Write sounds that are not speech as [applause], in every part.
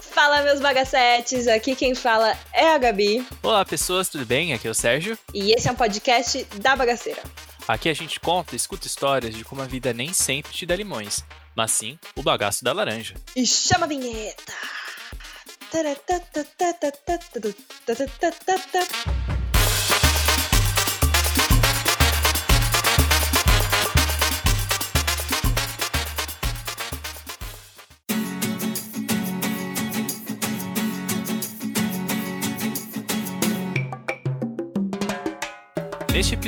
Fala, meus bagacetes! Aqui quem fala é a Gabi. Olá, pessoas, tudo bem? Aqui é o Sérgio. E esse é um podcast da Bagaceira. Aqui a gente conta e escuta histórias de como a vida nem sempre te dá limões, mas sim o bagaço da laranja. E chama a vinheta!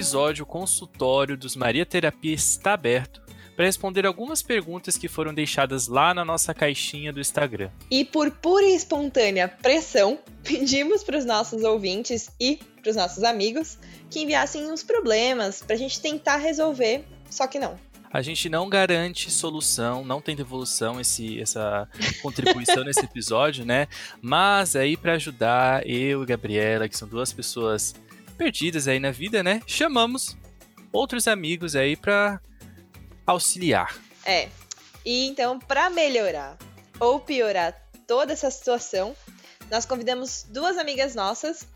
Episódio, o consultório dos Maria Terapia está aberto para responder algumas perguntas que foram deixadas lá na nossa caixinha do Instagram. E por pura e espontânea pressão, pedimos para os nossos ouvintes e para os nossos amigos que enviassem os problemas para a gente tentar resolver, só que não. A gente não garante solução, não tem devolução esse, essa contribuição nesse [laughs] episódio, né? Mas aí para ajudar eu e Gabriela, que são duas pessoas perdidas aí na vida, né? Chamamos outros amigos aí para auxiliar. É. E então, para melhorar ou piorar toda essa situação, nós convidamos duas amigas nossas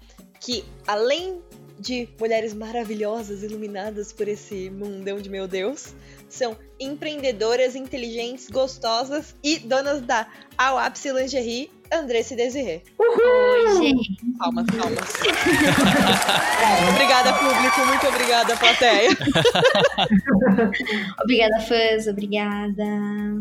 que, além de mulheres maravilhosas, iluminadas por esse mundão de meu Deus, são empreendedoras inteligentes, gostosas e donas da Ápice Lingerie, Andressa e Desirê. Oi, gente. Palmas, palmas. [laughs] obrigada, público. Muito obrigada, plateia. [laughs] obrigada, fãs. Obrigada. [laughs]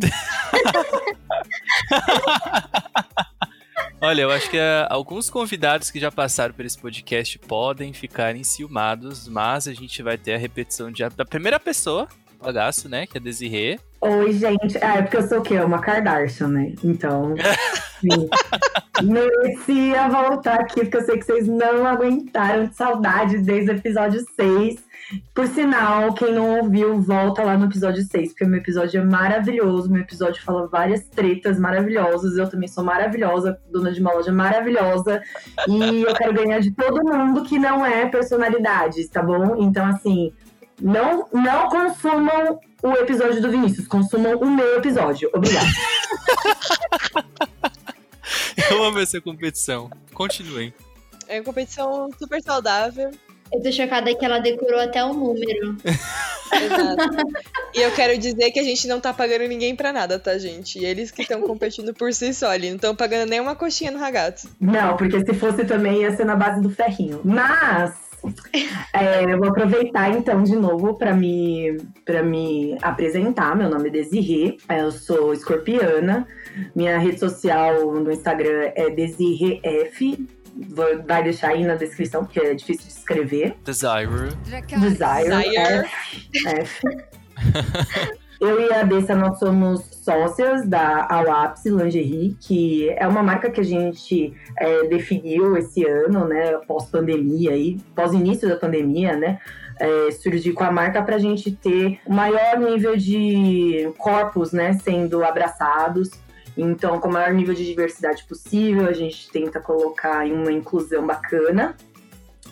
Olha, eu acho que uh, alguns convidados que já passaram por esse podcast podem ficar enciumados, mas a gente vai ter a repetição de, da primeira pessoa, bagaço, né? Que é Desirê. Oi, gente. Ah, é porque eu sou o quê? Uma Kardashian, né? Então. [laughs] merecia voltar aqui, porque eu sei que vocês não aguentaram de saudade desde o episódio 6. Por sinal, quem não ouviu, volta lá no episódio 6, porque meu episódio é maravilhoso. Meu episódio fala várias tretas maravilhosas. Eu também sou maravilhosa, dona de uma loja maravilhosa. E eu quero ganhar de todo mundo que não é personalidade, tá bom? Então, assim, não, não consumam o episódio do Vinícius, consumam o meu episódio. Obrigada. [laughs] Eu amo essa competição. Continuem. É uma competição super saudável. Eu tô chocada que ela decorou até o número. Exato. E eu quero dizer que a gente não tá pagando ninguém pra nada, tá, gente? E eles que estão competindo por si só ali. Não estão pagando nem uma coxinha no ragazzo. Não, porque se fosse também ia ser na base do ferrinho. Mas é, eu vou aproveitar então de novo para me, pra me apresentar. Meu nome é Desirê, eu sou escorpiana. Minha rede social no Instagram é DesirreF. Vai deixar aí na descrição, porque é difícil de escrever. Desire. Desire. Desire. F. F. [laughs] Eu e a Dessa, nós somos sócias da Awapse Lingerie, que é uma marca que a gente é, definiu esse ano, né, pós-pandemia, aí, pós-início da pandemia, né, é, surgir com a marca para a gente ter o maior nível de corpos, né, sendo abraçados. Então, com o maior nível de diversidade possível, a gente tenta colocar em uma inclusão bacana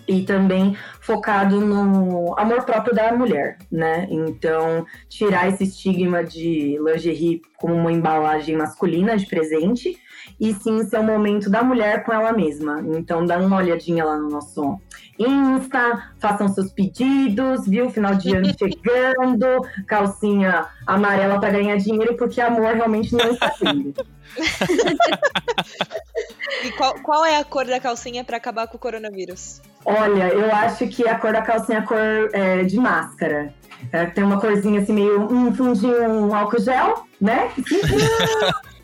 e também focado no amor próprio da mulher, né? Então, tirar esse estigma de lingerie como uma embalagem masculina de presente e sim ser um momento da mulher com ela mesma. Então, dá uma olhadinha lá no nosso Insta, façam seus pedidos, viu? Final de ano [laughs] chegando, calcinha amarela para ganhar dinheiro, porque amor realmente não está tendo. [laughs] e qual, qual é a cor da calcinha para acabar com o coronavírus? Olha, eu acho que a cor da calcinha é a cor é, de máscara. É, tem uma corzinha assim, meio um fundinho um álcool gel, né? [laughs]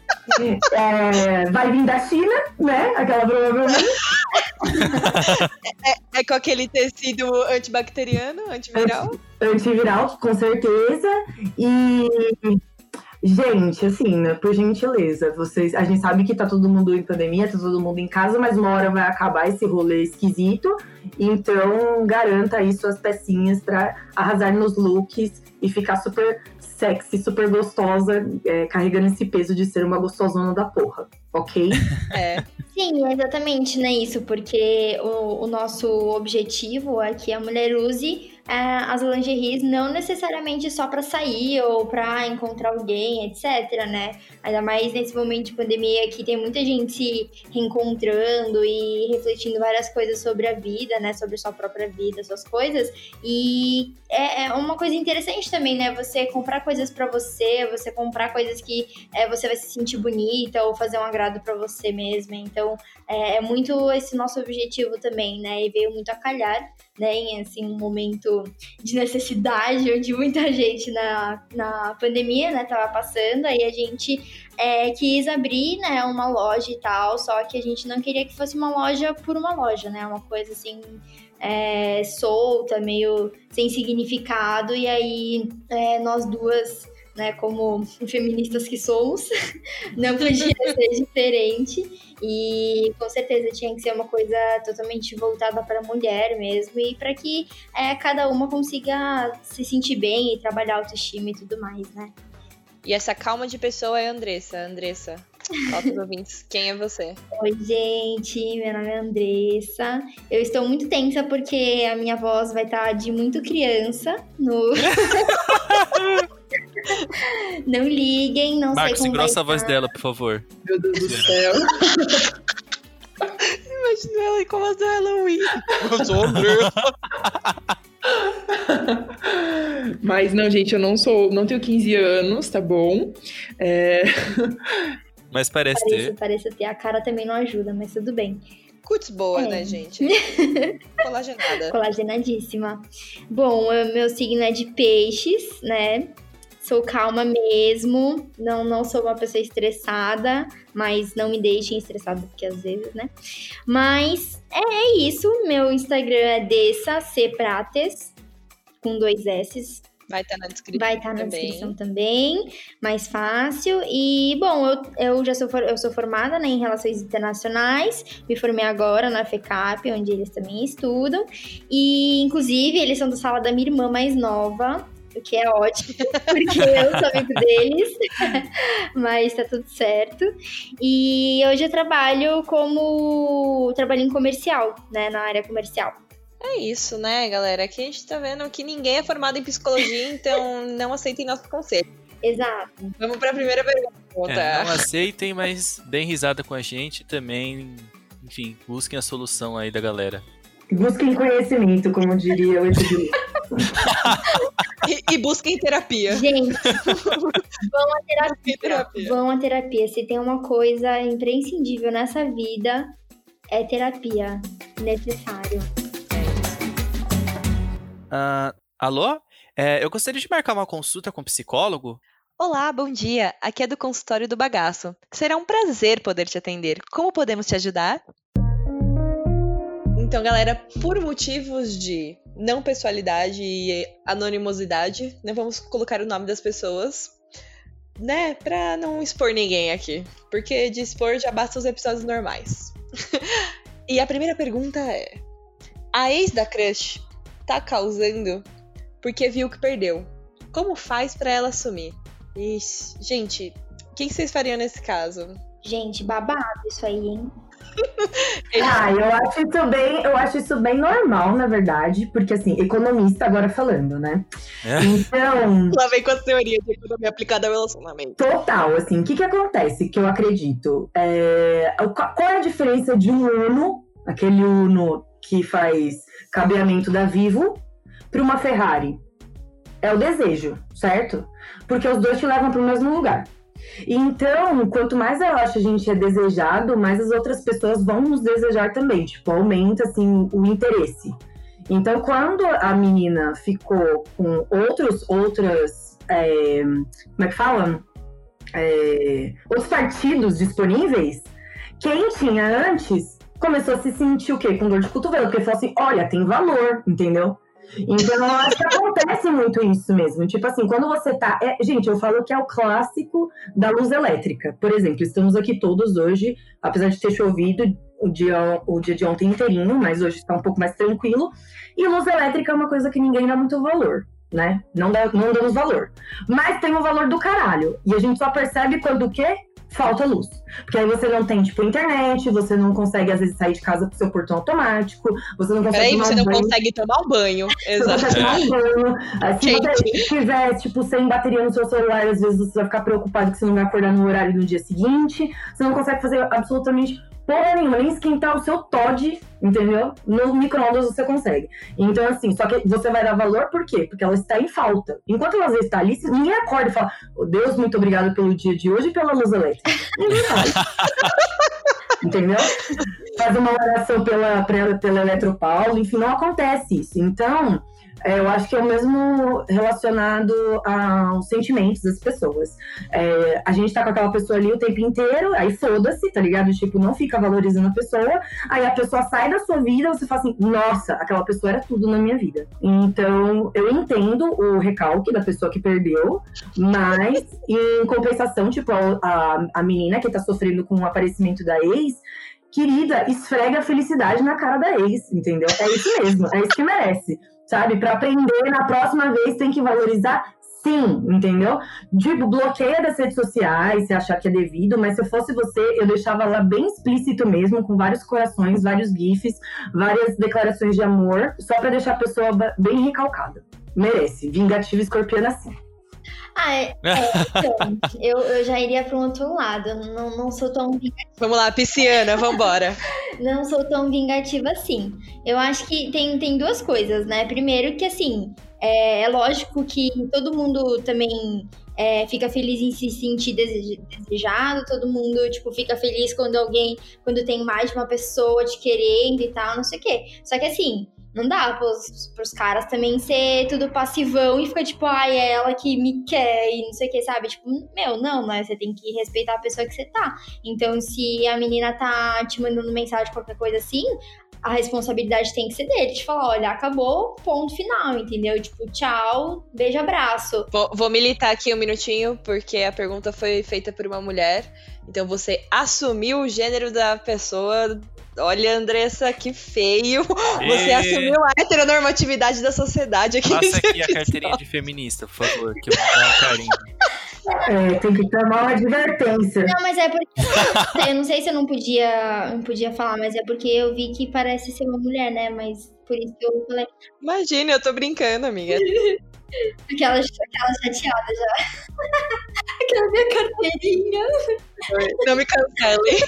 é, vai vir da China, né? Aquela provavelmente. [laughs] É, é, com aquele tecido antibacteriano, antiviral? Antiviral, com certeza. E Gente, assim, né, por gentileza, vocês, a gente sabe que tá todo mundo em pandemia, tá todo mundo em casa, mas uma hora vai acabar esse rolê esquisito. Então, garanta aí suas pecinhas para arrasar nos looks e ficar super sexy, super gostosa, é, carregando esse peso de ser uma gostosona da porra, ok? [laughs] É. Sim, exatamente, né? Isso, porque o, o nosso objetivo é que a mulher use as lingeries não necessariamente só para sair ou para encontrar alguém, etc, né? Ainda mais nesse momento de pandemia que tem muita gente se reencontrando e refletindo várias coisas sobre a vida, né? Sobre sua própria vida, suas coisas. E é, é uma coisa interessante também, né? Você comprar coisas para você, você comprar coisas que é, você vai se sentir bonita ou fazer um agrado para você mesma. Então, é, é, muito esse nosso objetivo também, né? E veio muito a calhar, né? Em assim, um momento de necessidade, onde muita gente na, na pandemia, né, tava passando, aí a gente é, quis abrir, né, uma loja e tal, só que a gente não queria que fosse uma loja por uma loja, né? Uma coisa assim. É, solta, meio sem significado, e aí é, nós duas né, como feministas que somos, [laughs] não podia [laughs] ser diferente. E com certeza tinha que ser uma coisa totalmente voltada para a mulher mesmo, e para que é, cada uma consiga se sentir bem e trabalhar autoestima e tudo mais, né? E essa calma de pessoa é a Andressa. Andressa, Fala ouvintes, quem é você? Oi, gente, meu nome é Andressa. Eu estou muito tensa porque a minha voz vai estar de muito criança no. [laughs] não liguem, não Marcos, sei como engrossa vai a voz estar. dela, por favor. Meu Deus do céu. [laughs] Imagina ela com a do Halloween. Eu sou o Andressa. Mas não, gente, eu não sou, não tenho 15 anos, tá bom? É, Mas parece Parece, ter. parece ter. A cara também não ajuda, mas tudo bem. Cuts boa, É. né, gente? [laughs] Colagenada. Colagenadíssima. Bom, eu- meu signo é de peixes, né? Sou calma mesmo, não, não sou uma pessoa estressada, mas não me deixem estressada, porque às vezes, né? Mas é, é isso, meu Instagram é Dessa C Prates, com dois S, Vai estar na descrição. vai estar na também. descrição também, mais fácil. E, bom, eu, eu já sou, for- eu sou formada né, em Relações Internacionais, me formei agora na FECAP, onde eles também estudam. E, inclusive, eles são da sala da minha irmã mais nova, o que é ótimo, [laughs] porque eu sou amigo deles, [laughs] mas tá tudo certo. E hoje eu trabalho como trabalho em comercial, né, na área comercial. É isso, né, galera? Aqui a gente tá vendo que ninguém é formado em psicologia, então [laughs] não aceitem nosso conselho. Exato. Vamos pra primeira pergunta. É, não aceitem, mas deem risada com a gente também. Enfim, busquem a solução aí da galera. Busquem conhecimento, como diria o Edu. [laughs] E, e busquem terapia. Gente, vão à terapia. Terapia. Vão à terapia. Se tem uma coisa imprescindível nessa vida, é terapia. Necessário. Ah, alô? É, eu gostaria de marcar uma consulta com um psicólogo. Olá, bom dia. Aqui é do consultório do bagaço. Será um prazer poder te atender. Como podemos te ajudar? Então, galera, por motivos de não pessoalidade e anonimosidade, não vamos colocar o nome das pessoas, né? Pra não expor ninguém aqui. Porque de expor já basta os episódios normais. [laughs] e a primeira pergunta é: A ex da crush tá causando porque viu que perdeu. Como faz pra ela assumir? Ixi, gente, o que vocês fariam nesse caso? Gente, babado isso aí, hein? [laughs] Ah, eu acho isso bem, eu acho isso bem normal, na verdade, porque assim, economista agora falando, né? É. Então, Lá vem com a teoria de economia aplicada ao relacionamento. total, assim, o que que acontece que eu acredito? É, qual qual é a diferença de um Uno, aquele Uno que faz cabeamento da Vivo, para uma Ferrari? É o desejo, certo? Porque os dois te levam para o mesmo lugar. Então, quanto mais eu acho a gente é desejado, mais as outras pessoas vão nos desejar também. Tipo, aumenta assim o interesse. Então, quando a menina ficou com outros, outras, é, como é que fala? É, outros partidos disponíveis, quem tinha antes começou a se sentir o quê? Com dor de cotovelo, porque falou assim, olha, tem valor, entendeu? Então, eu acho que acontece muito isso mesmo. Tipo assim, quando você tá. é- gente, eu falo que é o clássico da luz elétrica. Por exemplo, estamos aqui todos hoje, apesar de ter chovido o dia, o dia de ontem inteirinho, mas hoje está um pouco mais tranquilo. E luz elétrica é uma coisa que ninguém dá muito valor, né? Não, dá, não damos valor. Mas tem um valor do caralho. E a gente só percebe quando o quê? Falta luz. Porque aí você não tem, tipo, internet, você não consegue, às vezes, sair de casa pro seu portão automático, você não consegue. Peraí, tomar você um não banho. consegue tomar um banho. [laughs] Você não Exato. consegue tomar um banho. Aí, Se você estiver, tipo, sem bateria no seu celular, às vezes você vai ficar preocupado que você não vai acordar no horário do dia seguinte. Você não consegue fazer absolutamente porra nenhuma, nem esquentar o seu Todd, entendeu? No micro-ondas você consegue. Então, assim, só que você vai dar valor por quê? Porque ela está em falta. Enquanto ela está ali, ninguém acorda e fala, oh, Deus, muito obrigado pelo dia de hoje e pela luz elétrica. Ninguém [laughs] faz. entendeu? Faz uma oração pela, pela, pela Eletropaulo, enfim, não acontece isso. Então, é, eu acho que é o mesmo relacionado aos sentimentos das pessoas. É, a gente tá com aquela pessoa ali o tempo inteiro, aí foda-se, tá ligado? Tipo, não fica valorizando a pessoa, aí a pessoa sai da sua vida, você fala assim, nossa, aquela pessoa era tudo na minha vida. Então, eu entendo o recalque da pessoa que perdeu, mas em compensação, tipo, a, a, a menina que tá sofrendo com o aparecimento da ex, querida, esfrega a felicidade na cara da ex, entendeu? É isso mesmo, é isso que merece sabe? Para aprender, na próxima vez tem que valorizar sim, entendeu? Tipo, bloqueia das redes sociais se achar que é devido, mas se eu fosse você, eu deixava lá bem explícito mesmo, com vários corações, vários gifs, várias declarações de amor, só para deixar a pessoa bem recalcada. Merece. Vingativa escorpiana assim. Ah, é, é, então, [laughs] eu, eu já iria para um outro lado. Eu Não, não sou tão Vamos lá, pisciana, vambora. [laughs] não sou tão vingativa assim. Eu acho que tem, tem duas coisas, né? Primeiro que, assim, é, é lógico que todo mundo também é, fica feliz em se sentir dese- desejado, todo mundo, tipo, fica feliz quando alguém, quando tem mais de uma pessoa te querendo e tal, não sei o quê. Só que, assim, não dá pros, pros caras também ser tudo passivão e ficar tipo, ai, é ela que me quer e não sei o que, sabe? Tipo, meu, não, né? Você tem que respeitar a pessoa que você tá. Então, se a menina tá te mandando mensagem, qualquer coisa assim, a responsabilidade tem que ser dele. De falar, olha, acabou, ponto final, entendeu? Tipo, tchau, beijo, abraço. Vou, vou militar aqui um minutinho, porque a pergunta foi feita por uma mulher. Então você assumiu o gênero da pessoa. Olha, Andressa, que feio. Você E- assumiu a heteronormatividade da sociedade aqui. Passa [laughs] aqui a carteirinha de feminista, por favor, que eu vou dar um carinho. É, tem que tomar uma advertência. Não, mas é porque. eu não sei se eu não podia, não podia falar, mas é porque eu vi que parece ser uma mulher, né? Mas por isso que eu falei. Imagina, eu tô brincando, amiga. [laughs] Aquela, aquela chateada já. [laughs] aquela minha carteirinha. Não me cancele.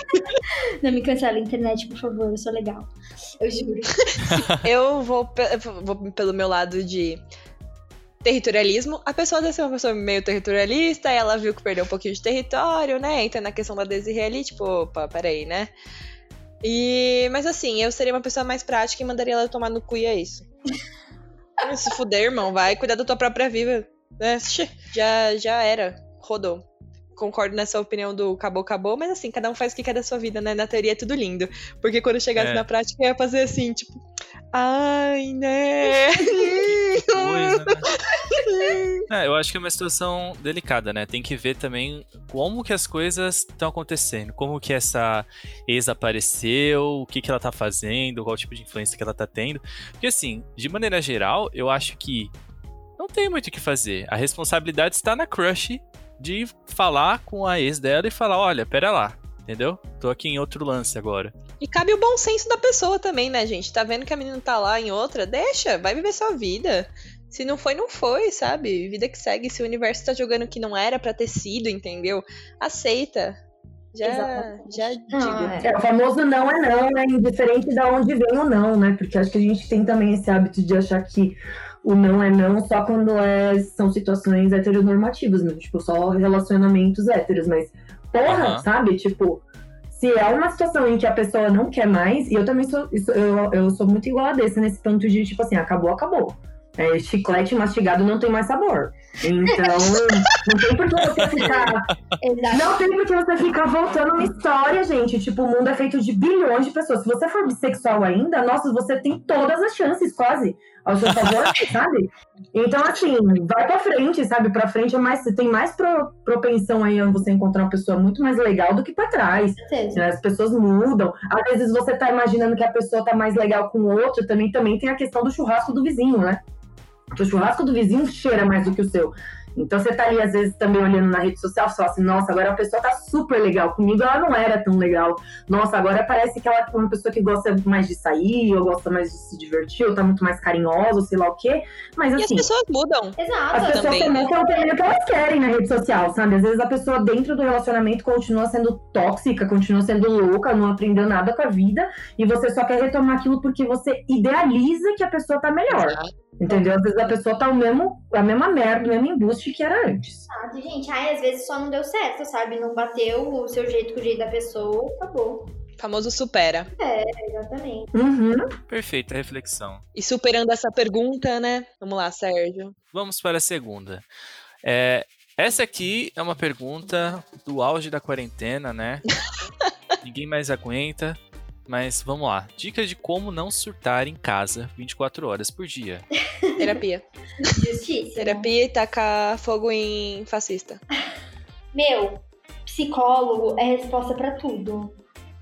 Não me cancela a internet, por favor, eu sou legal. Eu juro. [laughs] Eu vou, vou pelo meu lado de territorialismo. A pessoa deve ser uma pessoa meio territorialista, ela viu que perdeu um pouquinho de território, né? Entra na questão da Desiree ali, tipo, opa, peraí, né? E, mas assim, eu seria uma pessoa mais prática e mandaria ela tomar no cu e é isso. [laughs] [laughs] Se fuder, irmão, vai cuidar da tua própria vida. Xê, [laughs] Já, já era. Rodou. Concordo nessa opinião do acabou, acabou, mas assim, cada um faz o que quer da sua vida, né? Na teoria é tudo lindo. Porque quando chegasse É. na prática, ia fazer assim, tipo, ai, né? Coisa, né? [laughs] É, eu acho que é uma situação delicada, né? Tem que ver também como que as coisas estão acontecendo, como que essa ex apareceu, o que que ela tá fazendo, qual tipo de influência que ela tá tendo. Porque assim, de maneira geral, eu acho que não tem muito o que fazer. A responsabilidade está na crush de falar com a ex dela e falar, olha, pera lá, entendeu? Tô aqui em outro lance agora. E cabe o bom senso da pessoa também, né, gente? Tá vendo que a menina tá lá em outra? Deixa, vai viver sua vida. Se não foi, não foi, sabe? Vida que segue. Se o universo tá jogando que não era pra ter sido, entendeu? Aceita. Já, Exatamente. já digo. é. É, o famoso não é não, né? Indiferente de onde vem o não, né? Porque acho que a gente tem também esse hábito de achar que o não é não só quando é, são situações heteronormativas, mesmo, tipo, só relacionamentos héteros, mas porra, Aham. sabe? Tipo, se é uma situação em que a pessoa não quer mais, e eu também sou, eu, eu sou muito igual a desse, nesse ponto de, tipo assim, acabou, acabou. É, chiclete mastigado não tem mais sabor. Então, [laughs] não tem por que você ficar não tem porque você ficar voltando uma história, gente. Tipo, o mundo é feito de bilhões de pessoas. Se você for bissexual ainda, nossa, você tem todas as chances, quase, ao seu favor, sabe? Então, assim, vai pra frente, sabe? Pra frente é mais. Você tem mais pro- propensão aí a você encontrar uma pessoa muito mais legal do que pra trás. Né? As pessoas mudam. Às vezes você tá imaginando que a pessoa tá mais legal com o outro, também, também tem a questão do churrasco do vizinho, né? Porque o churrasco do vizinho cheira mais do que o seu. Então você tá ali, às vezes, também olhando na rede social, só assim, nossa, agora a pessoa tá super legal. Comigo ela não era tão legal. Nossa, agora parece que ela é uma pessoa que gosta mais de sair, ou gosta mais de se divertir, ou tá muito mais carinhosa, ou sei lá o quê. Mas assim. E as assim, pessoas mudam. Exato. As pessoas também, também querem o que elas querem na rede social, sabe? Às vezes a pessoa dentro do relacionamento continua sendo tóxica, continua sendo louca, não aprendeu nada com a vida, e você só quer retomar aquilo porque você idealiza que a pessoa tá melhor. Exato. Entendeu? Às vezes a pessoa tá o mesmo, a mesma merda, o mesmo embuste que era antes. Exato, gente. Ai, às vezes só não deu certo, sabe? Não bateu o seu jeito com o jeito da pessoa, acabou. Famoso supera. É, exatamente. Uhum. Perfeita reflexão. E superando essa pergunta, né? Vamos lá, Sérgio. Vamos para a segunda. É, essa aqui é uma pergunta do auge da quarentena, né? [laughs] Ninguém mais aguenta. Mas vamos lá. Dicas de como não surtar em casa 24 horas por dia. [laughs] Terapia. Justiça. Terapia e tacar fogo em fascista. Meu, psicólogo é resposta para tudo.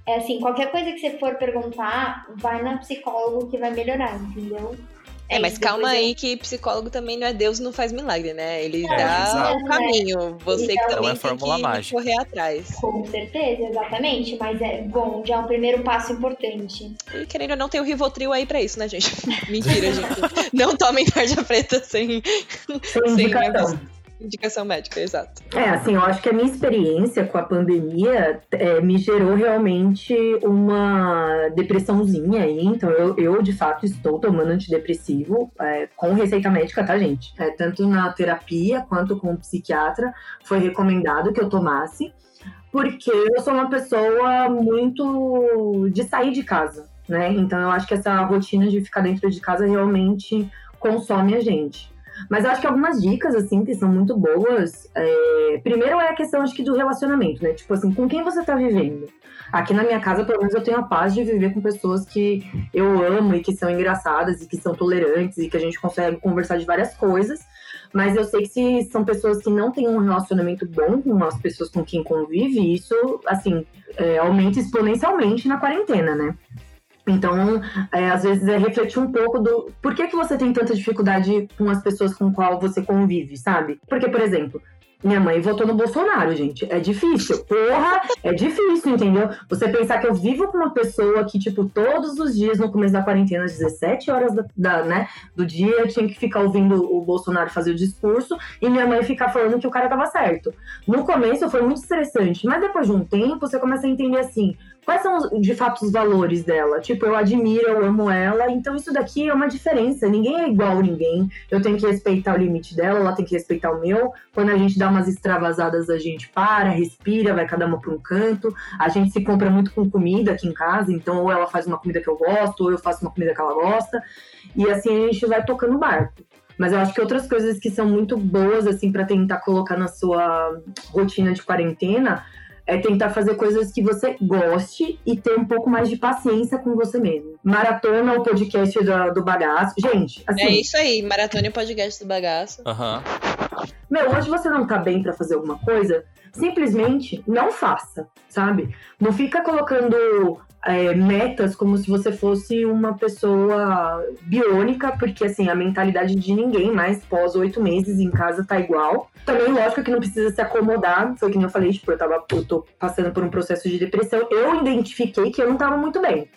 É assim, qualquer coisa que você for perguntar, vai na psicólogo que vai melhorar, entendeu? É, mas calma aí eu... que psicólogo também não é Deus não faz milagre, né? Ele é, dá o caminho. Você então, que também é tem que mágica. correr atrás. Com certeza, exatamente. Mas é bom, já é um primeiro passo importante. E querendo ou não, tem o Rivotril aí pra isso, né, gente? [laughs] Mentira, gente. Não tomem tarja preta sem... Sem, sem Indicação médica, exato. É, assim, eu acho que a minha experiência com a pandemia é, me gerou realmente uma depressãozinha aí. Então, eu, eu de fato estou tomando antidepressivo é, com receita médica, tá, gente? É, tanto na terapia quanto com o psiquiatra, foi recomendado que eu tomasse, porque eu sou uma pessoa muito de sair de casa, né? Então, eu acho que essa rotina de ficar dentro de casa realmente consome a gente. Mas eu acho que algumas dicas, assim, que são muito boas. É... Primeiro é a questão, acho que, do relacionamento, né? Tipo assim, com quem você tá vivendo. Aqui na minha casa, pelo menos, eu tenho a paz de viver com pessoas que eu amo e que são engraçadas e que são tolerantes e que a gente consegue conversar de várias coisas. Mas eu sei que se são pessoas que não têm um relacionamento bom com as pessoas com quem convive, isso, assim, é, aumenta exponencialmente na quarentena, né? Então, é, às vezes é refletir um pouco do por que, que você tem tanta dificuldade com as pessoas com qual você convive, sabe? Porque, por exemplo, minha mãe votou no Bolsonaro, gente. É difícil. Porra, é difícil, entendeu? Você pensar que eu vivo com uma pessoa que, tipo, todos os dias no começo da quarentena, às 17 horas da, da, né, do dia, eu tinha que ficar ouvindo o Bolsonaro fazer o discurso e minha mãe ficar falando que o cara tava certo. No começo foi muito estressante, mas depois de um tempo você começa a entender assim: quais são de fato os valores dela? Tipo, eu admiro, eu amo ela, então isso daqui é uma diferença. Ninguém é igual a ninguém. Eu tenho que respeitar o limite dela, ela tem que respeitar o meu. Quando a gente dá umas extravasadas, a gente para, respira, vai cada uma para um canto. A gente se compra muito com comida aqui em casa, então ou ela faz uma comida que eu gosto, ou eu faço uma comida que ela gosta. E assim a gente vai tocando o barco. Mas eu acho que outras coisas que são muito boas, assim, para tentar colocar na sua rotina de quarentena é tentar fazer coisas que você goste e ter um pouco mais de paciência com você mesmo. Maratona o podcast do, do bagaço. Gente, assim. É isso aí, maratona o podcast do bagaço. Aham. Uhum. Meu, hoje você não tá bem para fazer alguma coisa, simplesmente não faça, sabe? Não fica colocando é, metas como se você fosse uma pessoa biônica, porque assim, a mentalidade de ninguém mais pós oito meses em casa tá igual. Também, lógico que não precisa se acomodar, foi que nem eu falei, tipo, eu, tava, eu tô passando por um processo de depressão. Eu identifiquei que eu não tava muito bem.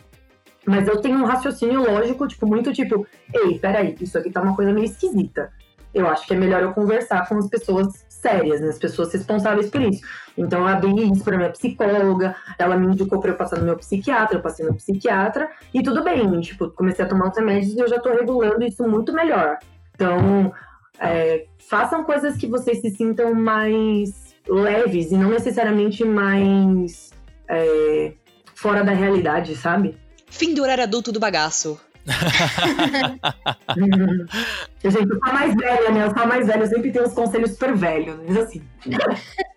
Mas eu tenho um raciocínio lógico, tipo, muito tipo, ei, peraí, isso aqui tá uma coisa meio esquisita. Eu acho que é melhor eu conversar com as pessoas sérias, né? As pessoas responsáveis por isso. Então eu abri isso para minha psicóloga, ela me indicou para eu passar no meu psiquiatra, eu passei no psiquiatra e tudo bem, tipo, comecei a tomar os remédios e eu já tô regulando isso muito melhor. Então, é, façam coisas que vocês se sintam mais leves e não necessariamente mais é, fora da realidade, sabe? Fim do horário adulto do bagaço. Gente, eu sou mais velha, né? Eu sou mais velha, eu sempre tenho os conselhos super velhos, mas assim. [laughs]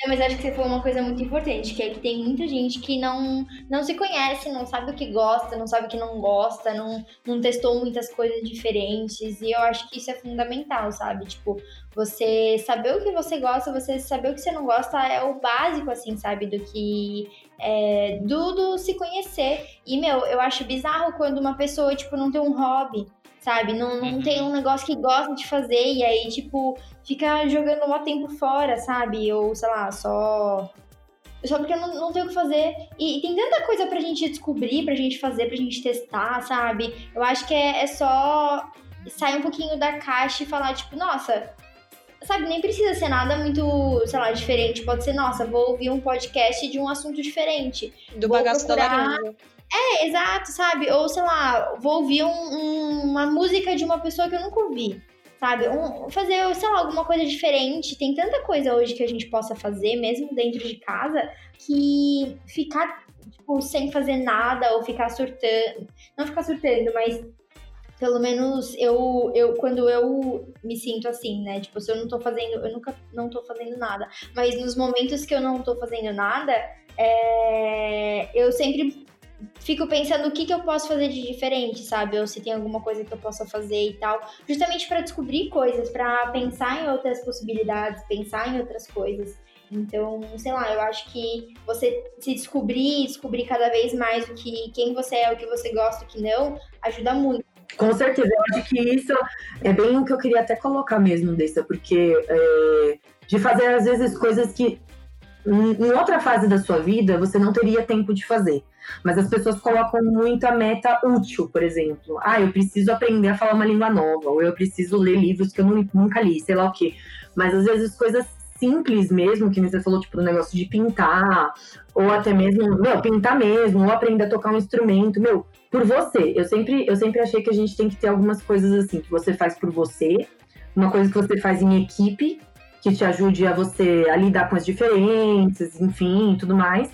Não, mas acho que você falou uma coisa muito importante, que é que tem muita gente que não, não se conhece, não sabe o que gosta, não sabe o que não gosta, não, não testou muitas coisas diferentes. E eu acho que isso é fundamental, sabe? Tipo, você saber o que você gosta, você saber o que você não gosta é o básico, assim, sabe? Do que. É, do, do se conhecer. E, meu, eu acho bizarro quando uma pessoa, tipo, não tem um hobby sabe? Não, não tem um negócio que gosta de fazer e aí, tipo, fica jogando um tempo fora, sabe? Ou, sei lá, só. Só porque não, não tem o que fazer. E, e, tem tanta coisa pra gente descobrir, pra gente fazer, pra gente testar, sabe? Eu acho que é, é só sair um pouquinho da caixa e falar, tipo, nossa, sabe, nem precisa ser nada muito, sei lá, diferente. Pode ser, nossa, vou ouvir um podcast de um assunto diferente. Do bagaço procurar... da laranja. É, exato, sabe? Ou, sei lá, vou ouvir um, um, uma música de uma pessoa que eu nunca ouvi, sabe? Um, fazer, sei lá, alguma coisa diferente. Tem tanta coisa hoje que a gente possa fazer, mesmo dentro de casa, que ficar, tipo, sem fazer nada ou ficar surtando. Não ficar surtando, mas pelo menos eu, eu quando eu me sinto assim, né? Tipo, se eu não tô fazendo, eu nunca não tô fazendo nada. Mas nos momentos que eu não tô fazendo nada, é, eu sempre fico pensando o que, que eu posso fazer de diferente, sabe? Ou se tem alguma coisa que eu possa fazer e tal. Justamente para descobrir coisas, para pensar em outras possibilidades, pensar em outras coisas. Então, sei lá, eu acho que você se descobrir, descobrir cada vez mais o que quem você é, o que você gosta, o que não, ajuda muito. Com certeza, eu acho que isso é bem o que eu queria até colocar mesmo, Dessa, porque é, de fazer às vezes coisas que em outra fase da sua vida você não teria tempo de fazer. Mas as pessoas colocam muita meta útil, por exemplo. Ah, eu preciso aprender a falar uma língua nova, ou eu preciso ler livros que eu nunca li, sei lá o quê. Mas às vezes coisas simples mesmo, que você falou, tipo, do negócio de pintar, ou até mesmo, meu, pintar mesmo, ou aprender a tocar um instrumento, meu, por você. Eu sempre, eu sempre achei que a gente tem que ter algumas coisas assim, que você faz por você, uma coisa que você faz em equipe, que te ajude a você a lidar com as diferenças, enfim, tudo mais.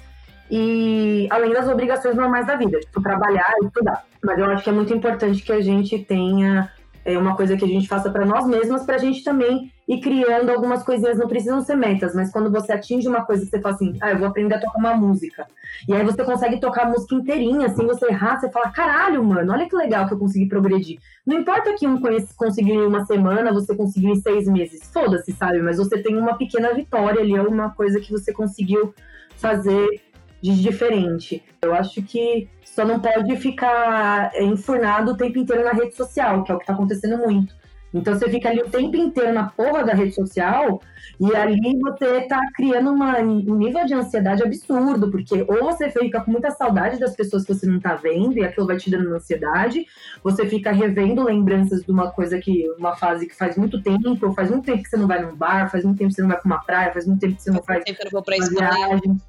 E além das obrigações normais da vida, tipo, trabalhar e estudar. Mas eu acho que é muito importante que a gente tenha é, uma coisa que a gente faça para nós mesmas, para a gente também ir criando algumas coisinhas, não precisam ser metas, mas quando você atinge uma coisa, você fala assim, ah, eu vou aprender a tocar uma música. E aí você consegue tocar a música inteirinha, assim, você errar, você fala, caralho, mano, olha que legal que eu consegui progredir. Não importa que um conseguiu em uma semana, você conseguiu em seis meses, foda-se, sabe? Mas você tem uma pequena vitória ali, é uma coisa que você conseguiu fazer de diferente. Eu acho que só não pode ficar enfurnado o tempo inteiro na rede social, que é o que tá acontecendo muito. Então você fica ali o tempo inteiro na porra da rede social e ali você tá criando uma, um nível de ansiedade absurdo, porque ou você fica com muita saudade das pessoas que você não tá vendo e aquilo vai te dando ansiedade, você fica revendo lembranças de uma coisa que, uma fase que faz muito tempo, faz muito tempo que você não vai num bar, faz muito tempo que você não vai pra uma praia, faz muito tempo que você não faz, tempo que eu vou pra uma viagem.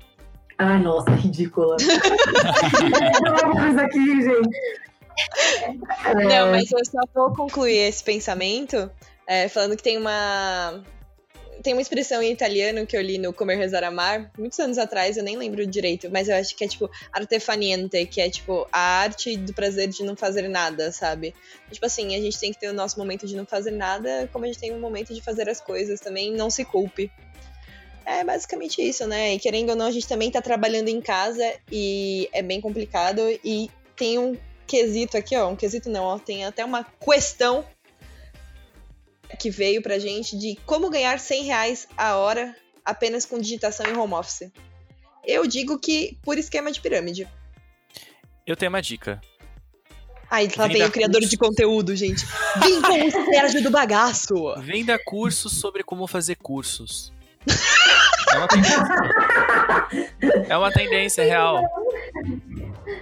Ai, nossa, [laughs] ridícula. [laughs] aqui, gente. Não, mas eu só vou concluir esse pensamento é, falando que tem uma. Tem uma expressão em italiano que eu li no Comer, Rezar, Amar, muitos anos atrás, eu nem lembro direito, mas eu acho que é tipo artefaniente, que é tipo a arte do prazer de não fazer nada, sabe? Tipo assim, a gente tem que ter o nosso momento de não fazer nada, como a gente tem o um momento de fazer as coisas também, não se culpe. É basicamente isso, né? E querendo ou não, a gente também tá trabalhando em casa e é bem complicado. E tem um quesito aqui, ó. Um quesito não, ó. Tem até uma questão que veio pra gente de como ganhar 100 reais a hora apenas com digitação em home office. Eu digo que por esquema de pirâmide. Eu tenho uma dica. Aí lá vem o criador curso. de conteúdo, gente. Vem com [laughs] o Sérgio do bagaço. Venda cursos sobre como fazer cursos. É uma tendência, é uma tendência real.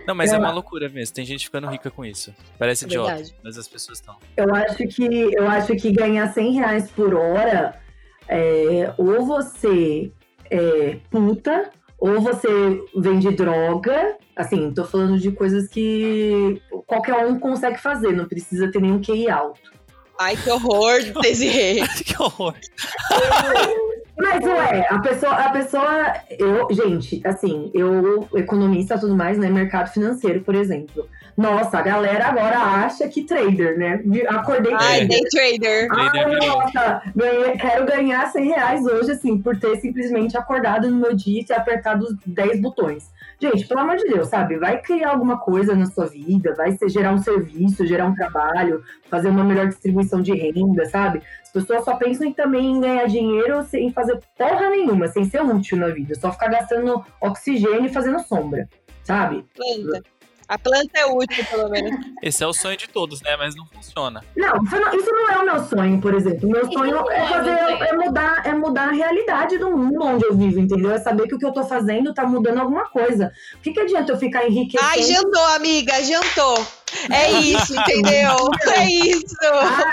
Não, mas é, é uma loucura mesmo. Tem gente ficando rica com isso. Parece é idiota, verdade. mas as pessoas estão. Eu acho que eu acho que ganhar 100 reais por hora é, ou você é puta ou você vende droga. Assim, tô falando de coisas que qualquer um consegue fazer, não precisa ter nenhum QI alto. Ai, que horror, Desirê. [laughs] que horror. [laughs] Mas, ué, a pessoa, a pessoa, eu, gente, assim, eu, economista e tudo mais, né, mercado financeiro, por exemplo. Nossa, a galera agora acha que trader, né? Acordei Ai, day trader. Ai, nossa, ganhei, quero ganhar 100 reais hoje, assim, por ter simplesmente acordado no meu dia e apertado os 10 botões. Gente, pelo amor de Deus, sabe? Vai criar alguma coisa na sua vida, vai ser, gerar um serviço, gerar um trabalho, fazer uma melhor distribuição de renda, sabe? As pessoas só pensam em, também ganhar dinheiro sem fazer porra nenhuma, sem ser útil na vida, só ficar gastando oxigênio e fazendo sombra, sabe? Planta. A planta é útil, pelo menos. Esse é o sonho de todos, né? Mas não funciona. Não, isso não, isso não é o meu sonho, por exemplo. O meu sonho é é fazer, é mudar, é mudar a realidade do mundo onde eu vivo, entendeu? É saber que o que eu tô fazendo tá mudando alguma coisa. O que, que adianta eu ficar enriquecendo? Ai, jantou, amiga, jantou. É isso, entendeu? É isso.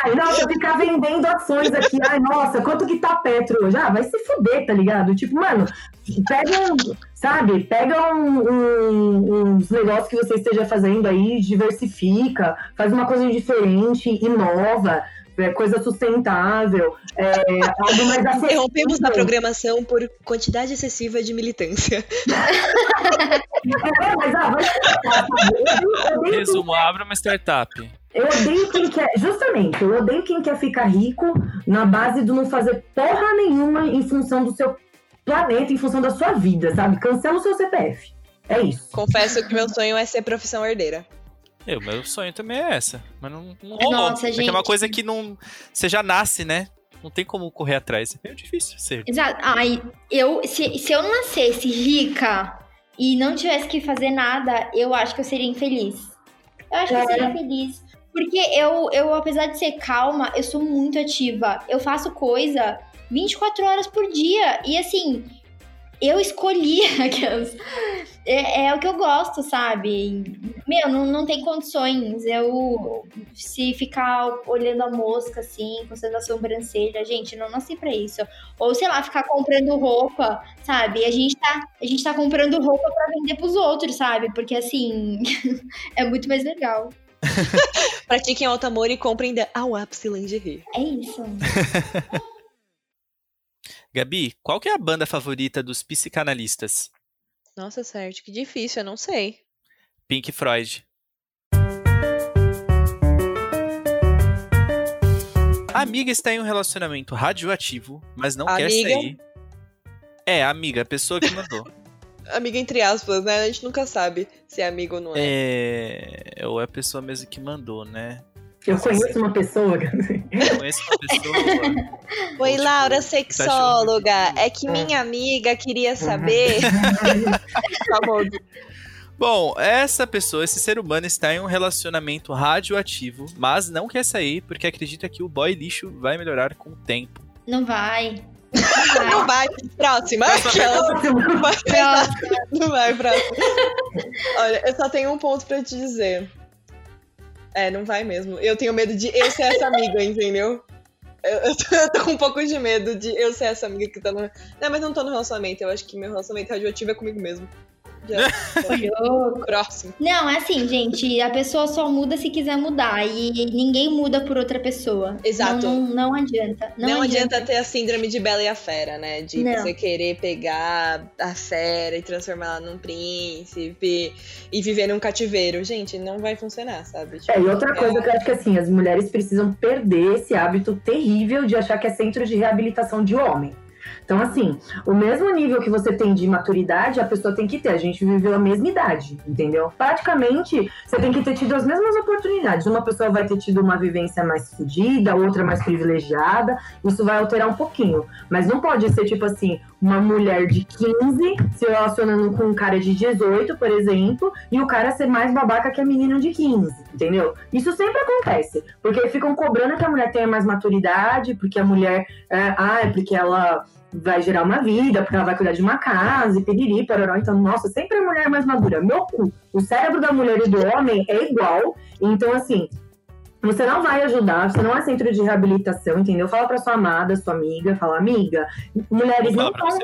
Ai, nossa, ficar vendendo ações aqui. Ai, nossa, quanto que tá Petro? Ah, vai se fuder, tá ligado? Tipo, mano, pega, sabe? Pega um- um- uns negócios que você esteja fazendo aí, diversifica, faz uma coisa diferente, inova, é, coisa sustentável, é, algo mais [laughs] acessível. Interrompemos a programação por quantidade excessiva de militância. É, mas, ah, Resumo, abra uma startup. Eu odeio quem quer, justamente, eu odeio quem quer ficar rico na base do não fazer porra nenhuma em função do seu planeta, em função da sua vida, sabe? Cancela o seu CPF. É isso. Confesso que meu sonho é ser profissão herdeira. Eu, meu sonho também é essa. Mas não, não rolou. Nossa, porque é uma gente. coisa que não. Você já nasce, né? Não tem como correr atrás. É meio difícil ser. Exato. Ai, eu, se, se eu nascesse rica e não tivesse que fazer nada, eu acho que eu seria infeliz. Eu acho que eu É. seria feliz. Porque eu, eu, apesar de ser calma, eu sou muito ativa. Eu faço coisa 24 horas por dia. E assim, eu escolhi [laughs] aquelas. É, é o que eu gosto, sabe? Meu, não, não tem condições. Eu, se ficar olhando a mosca assim, coçando a sobrancelha, gente, não nasci pra isso. Ou, sei lá, ficar comprando roupa, sabe? A gente tá, a gente tá comprando roupa pra vender pros outros, sabe? Porque assim, [laughs] é muito mais legal. [laughs] Pratiquem alto amor e comprem da Awapsi Lingerie. É isso. Gabi, qual que é a banda favorita dos psicanalistas? Nossa, certo, que difícil, eu não sei. Pink Freud. A amiga está em um relacionamento radioativo, mas não quer Amiga? sair. É, amiga, a pessoa que mandou. [laughs] Amiga entre aspas, né? A gente nunca sabe se é amigo ou não é. é. Ou é a pessoa mesmo que mandou, né? Eu conheço uma pessoa. Eu conheço uma pessoa. Oi, Laura, tá sexóloga. É que minha amiga queria saber. [laughs] Famoso. Bom, essa pessoa, esse ser humano, está em um relacionamento radioativo, mas não quer sair porque acredita que o boy lixo vai melhorar com o tempo. Não vai. Não vai. Próxima. Não vai, Próximo. não vai, próxima. Olha, eu só tenho um ponto pra te dizer. É, não vai mesmo. Eu tenho medo de eu ser essa amiga, [laughs] entendeu? Eu, eu, tô, eu tô com um pouco de medo de eu ser essa amiga que tá no. Não, mas não tô no relacionamento. Eu acho que meu relacionamento radioativo é comigo mesmo. Já. Ô, louco. Próximo. Não, é assim, gente, a pessoa só muda se quiser mudar e ninguém muda por outra pessoa. Exato. Não, não, não adianta. Não, Não, adianta. ter a síndrome de Bela e a Fera, né? De Não. você querer pegar a fera e transformar ela num príncipe e viver num cativeiro. Gente, não vai funcionar, sabe? Tipo, É, e outra coisa que eu acho que assim, as mulheres precisam perder esse hábito terrível de achar que é centro de reabilitação de homem. Então, assim, o mesmo nível que você tem de maturidade, a pessoa tem que ter. A gente viveu a mesma idade, entendeu? Praticamente, você tem que ter tido as mesmas oportunidades. Uma pessoa vai ter tido uma vivência mais fodida, outra mais privilegiada. Isso vai alterar um pouquinho. Mas não pode ser, tipo assim, uma mulher de 15 se relacionando com um cara de 18, por exemplo, e o cara ser mais babaca que a menina de 15, entendeu? Isso sempre acontece. Porque ficam cobrando que a mulher tenha mais maturidade, porque a mulher. É, ah, é porque ela vai gerar uma vida, porque ela vai cuidar de uma casa, e piriri, pararó. Então, nossa, sempre a mulher é mais madura. Meu cu. O cérebro da mulher e do homem é igual. Então, assim, você não vai ajudar, você não é centro de reabilitação, entendeu? Fala pra sua amada, sua amiga, fala, amiga, mulheres não falar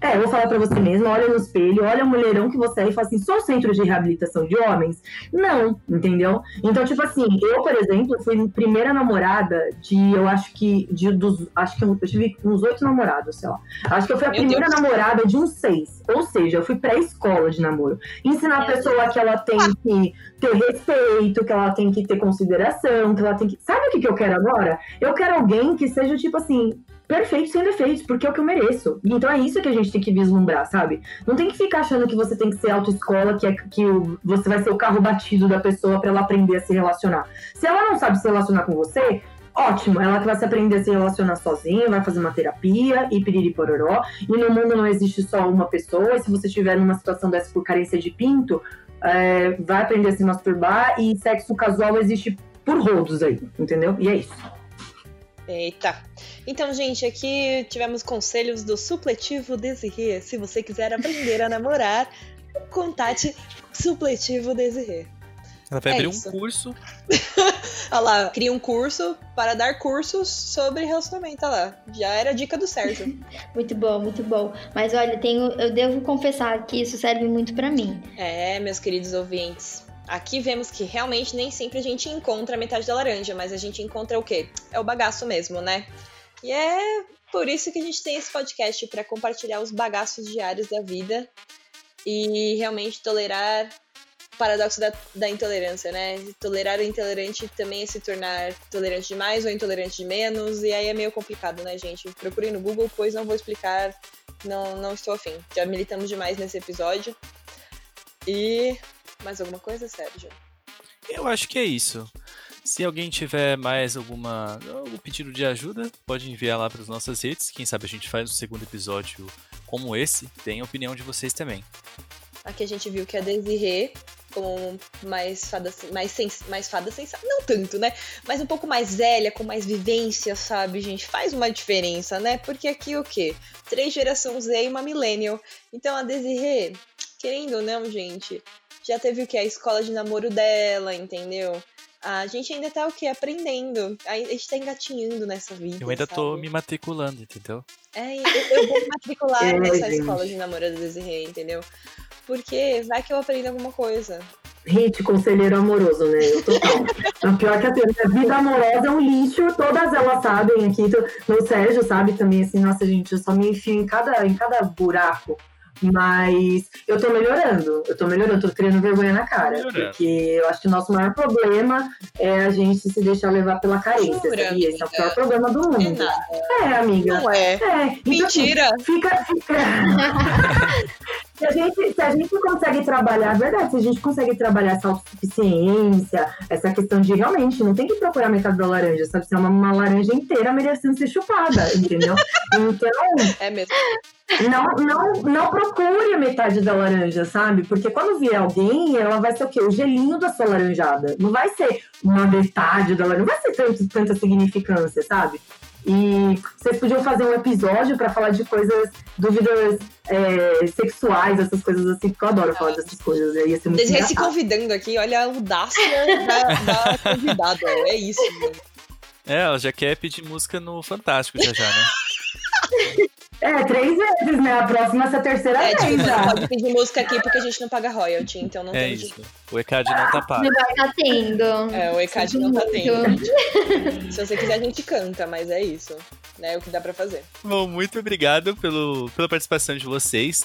É, eu vou falar pra você mesmo, olha no espelho, olha o mulherão que você é e fala assim, sou centro de reabilitação de homens? Não, entendeu? Então, tipo assim, eu, por exemplo, fui primeira namorada de, eu acho que, de dos, acho que eu, eu tive uns oito namorados, sei lá. Acho que eu fui a Meu primeira Deus. namorada de uns seis. Ou seja, eu fui pré-escola de namoro. Ensinar a pessoa que ela tem que ter respeito, que ela tem que ter consideração, que ela tem que. Sabe o que, que eu quero agora? Eu quero alguém que seja, tipo assim, perfeito sem defeitos, porque é o que eu mereço. Então é isso que a gente tem que vislumbrar, sabe? Não tem que ficar achando que você tem que ser autoescola, que, é, que você vai ser o carro batido da pessoa pra ela aprender a se relacionar. Se ela não sabe se relacionar com você, ótimo, ela que vai se aprender a se relacionar sozinha, vai fazer uma terapia e piriri pororó. E no mundo não existe só uma pessoa, e se você estiver numa situação dessa por carência de pinto, é, vai aprender a se masturbar e sexo casual existe por rodos aí, entendeu? E é isso. Eita. Então, gente, aqui tivemos conselhos do supletivo Desirê. Se você quiser aprender a namorar, contate supletivo Desirê. Ela vai É abrir isso. um curso. [laughs] Olha lá, cria um curso para dar cursos sobre relacionamento. Olha lá, já era a dica do Sérgio. [laughs] Muito bom, muito bom. Mas olha, tenho, eu devo confessar que isso serve muito pra mim. É, meus queridos ouvintes. Aqui vemos que realmente nem sempre a gente encontra a metade da laranja, mas a gente encontra o quê? É o bagaço mesmo, né? E é por isso que a gente tem esse podcast para compartilhar os bagaços diários da vida e realmente tolerar o paradoxo da, da intolerância, né? Tolerar o intolerante também é se tornar tolerante demais ou intolerante de menos, e aí é meio complicado, né, gente? Procurem no Google, pois não vou explicar, não, não estou afim. Já militamos demais nesse episódio. E mais alguma coisa, Sérgio? Eu acho que é isso. Se alguém tiver mais alguma algum pedido de ajuda, pode enviar lá para as nossas redes. Quem sabe a gente faz um segundo episódio como esse. Tem a opinião de vocês também. Aqui a gente viu que a Desirê, como mais fada, mais, sens, mais fada sensata, não tanto, né? Mas um pouco mais velha, com mais vivência, sabe, gente? Faz uma diferença, né? Porque aqui o quê? Três gerações Z e uma millennial. Então a Desirê, querendo ou não, gente, já teve o que? A escola de namoro dela, entendeu? A gente ainda tá o quê? Aprendendo. A gente tá engatinhando nessa vida. Eu ainda tô sabe? me matriculando, entendeu? É, eu, eu vou me matricular [laughs] É, nessa gente. escola de namoro da Desirê, entendeu? Porque vai que eu aprendo alguma coisa. Hit, conselheiro amoroso, né? Eu tô O pior que assim, minha vida amorosa é um lixo, todas elas sabem aqui. tô- O Sérgio sabe também, assim, nossa, gente, eu só me enfio em cada, em cada buraco. Mas eu tô melhorando, eu tô melhorando, tô criando vergonha na cara. Melhorando. Porque eu acho que o nosso maior problema é a gente se deixar levar pela carência, Jura, sabia? Esse é o pior problema do É mundo. nada. É, amiga. Não é. É, então, Mentira! Fica, fica. [laughs] se, a gente, se a gente consegue trabalhar, é verdade, se a gente consegue trabalhar essa autossuficiência, essa questão de realmente não tem que procurar metade da laranja, sabe? Ser uma, uma laranja inteira merecendo ser chupada, entendeu? [laughs] Então, É mesmo. não, não, não procure a metade da laranja, sabe? Porque quando vier alguém, ela vai ser o quê? O gelinho da sua laranjada. Não vai ser uma metade da laranja, não vai ser tanto, tanta significância, sabe? E vocês podiam fazer um episódio pra falar de coisas, dúvidas é, sexuais, essas coisas assim, porque eu adoro falar dessas coisas. Aí ia ser muito se convidando aqui, olha a audácia da, da convidada. É isso, mano. É, ela já quer pedir música no Fantástico já já, né? [laughs] É, três vezes, né? A próxima é essa terceira É, tipo, vez não já. pode pedir música aqui porque a gente não paga royalty, então não É temos. isso. O ECAD não tá pago. Não vai estar tendo. É, o ECAD Sinto não tá muito. tendo. [laughs] Se você quiser, a gente canta, mas é isso. né? É o que dá pra fazer. Bom, muito obrigado pelo, pela participação de vocês.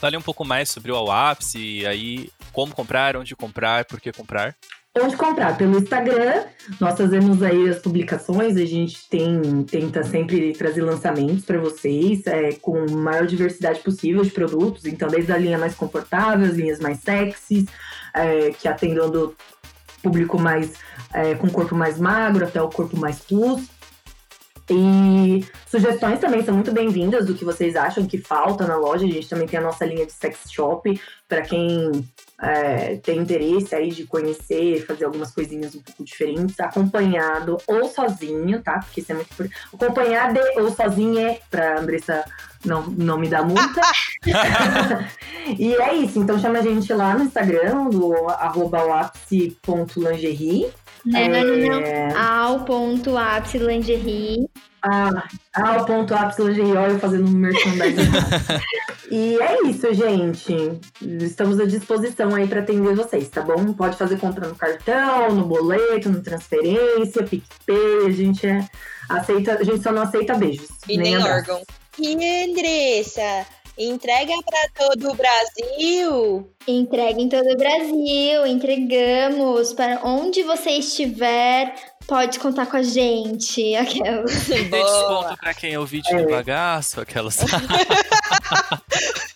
Fale um pouco mais sobre o All Apps e aí como comprar, onde comprar, por que comprar. Onde comprar? Pelo Instagram. Nós fazemos aí as publicações, a gente tem, tenta sempre trazer lançamentos para vocês, é, com maior diversidade possível de produtos. Então, desde a linha mais confortável, as linhas mais sexys, é, que atendam do público mais é, com corpo mais magro até o corpo mais plus. E sugestões também são muito bem-vindas do que vocês acham que falta na loja. A gente também tem a nossa linha de sex shop para quem é, tem interesse aí de conhecer, fazer algumas coisinhas um pouco diferentes, acompanhado ou sozinho, tá? Porque isso é muito importante. Acompanhado ou sozinho é pra Andressa não, não me dar multa. [laughs] [laughs] e é isso, então chama a gente lá no Instagram, do arroba lapse.lingerie. Não, não, não. É, Ao ponto ápice lingerie. Ah, ah, o ponto ápice lingerie, olha eu fazendo um merchandising. [laughs] e é isso, gente. Estamos à disposição aí para atender vocês, tá bom? Pode fazer compra no cartão, no boleto, no transferência, PicPay, a gente é, aceita, a gente só não aceita beijos. E nem, abraços. órgão. E Andressa, entrega pra todo o Brasil. Entrega em todo o Brasil. Entregamos para onde você estiver. Pode contar com a gente. [laughs] Aquelas. Tem desconto pra quem é ouvinte É. do bagaço, aquelas. [laughs]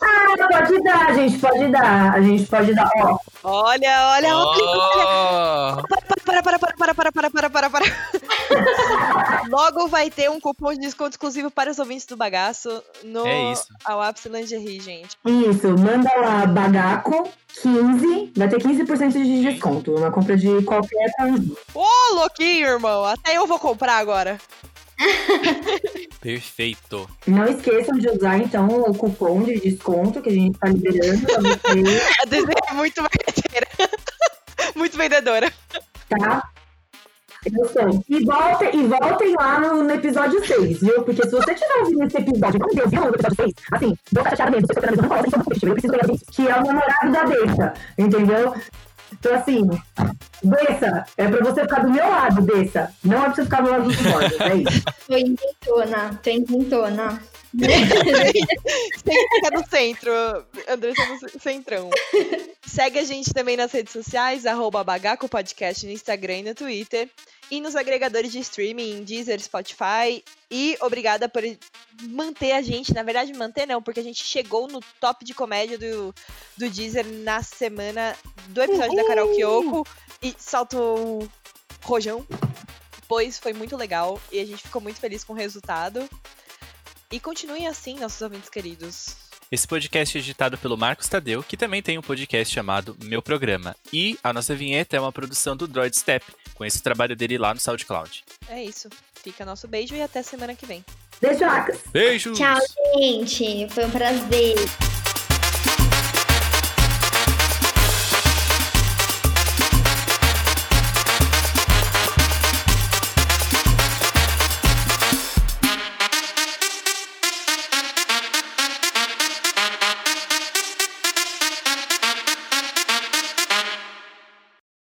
Ah, pode dar, gente, pode dar. A gente pode dar, ó. Olha, olha, olha. Oh! Para, para, para, para, para, para, para, para, para, para. [laughs] logo vai ter um cupom de desconto exclusivo para os ouvintes do bagaço no É isso. Ao Ápice Lingerie, gente. Isso, manda lá, bagaco 15, vai ter 15% de desconto na compra de qualquer. Ô, louquinho, irmão. Até eu vou comprar agora. [laughs] Perfeito. Não esqueçam de usar, então, o cupom de desconto que a gente tá liberando pra vocês, [laughs] A Disney é muito marqueteira. [laughs] muito vendedora. tá? Eu sei. E voltem, e voltem lá no, no episódio 6, viu? Porque se você tiver ouvindo esse episódio, como Deus viu no episódio 6, assim, boca chateada mesmo, você não coloca isso no eu preciso lembrar disso, que é o namorado da Dessa, entendeu? Então, assim, Dessa, é pra você ficar do meu lado, Dessa. Não é pra você ficar do lado dos bordos, é isso. Tô inventona, tô inventona. [laughs] Sempre fica no centro. Andressa no centrão. Segue a gente também nas redes sociais, arroba Bagaco Podcast no Instagram e no Twitter. E nos agregadores de streaming, Deezer, Spotify. E obrigada por manter a gente. Na verdade, manter não, porque a gente chegou no top de comédia do, do Deezer na semana do episódio da Carol Kyoko. E saltou rojão. Pois foi muito legal. E a gente ficou muito feliz com o resultado. E continuem assim, nossos ouvintes queridos. Esse podcast é editado pelo Marcos Tadeu, que também tem um podcast chamado Meu Programa. E a nossa vinheta é uma produção do Droid Step. Conheça o trabalho dele lá no SoundCloud. É isso. Fica nosso beijo e até semana que vem. Beijocas! Beijo! Tchau, gente. Foi um prazer.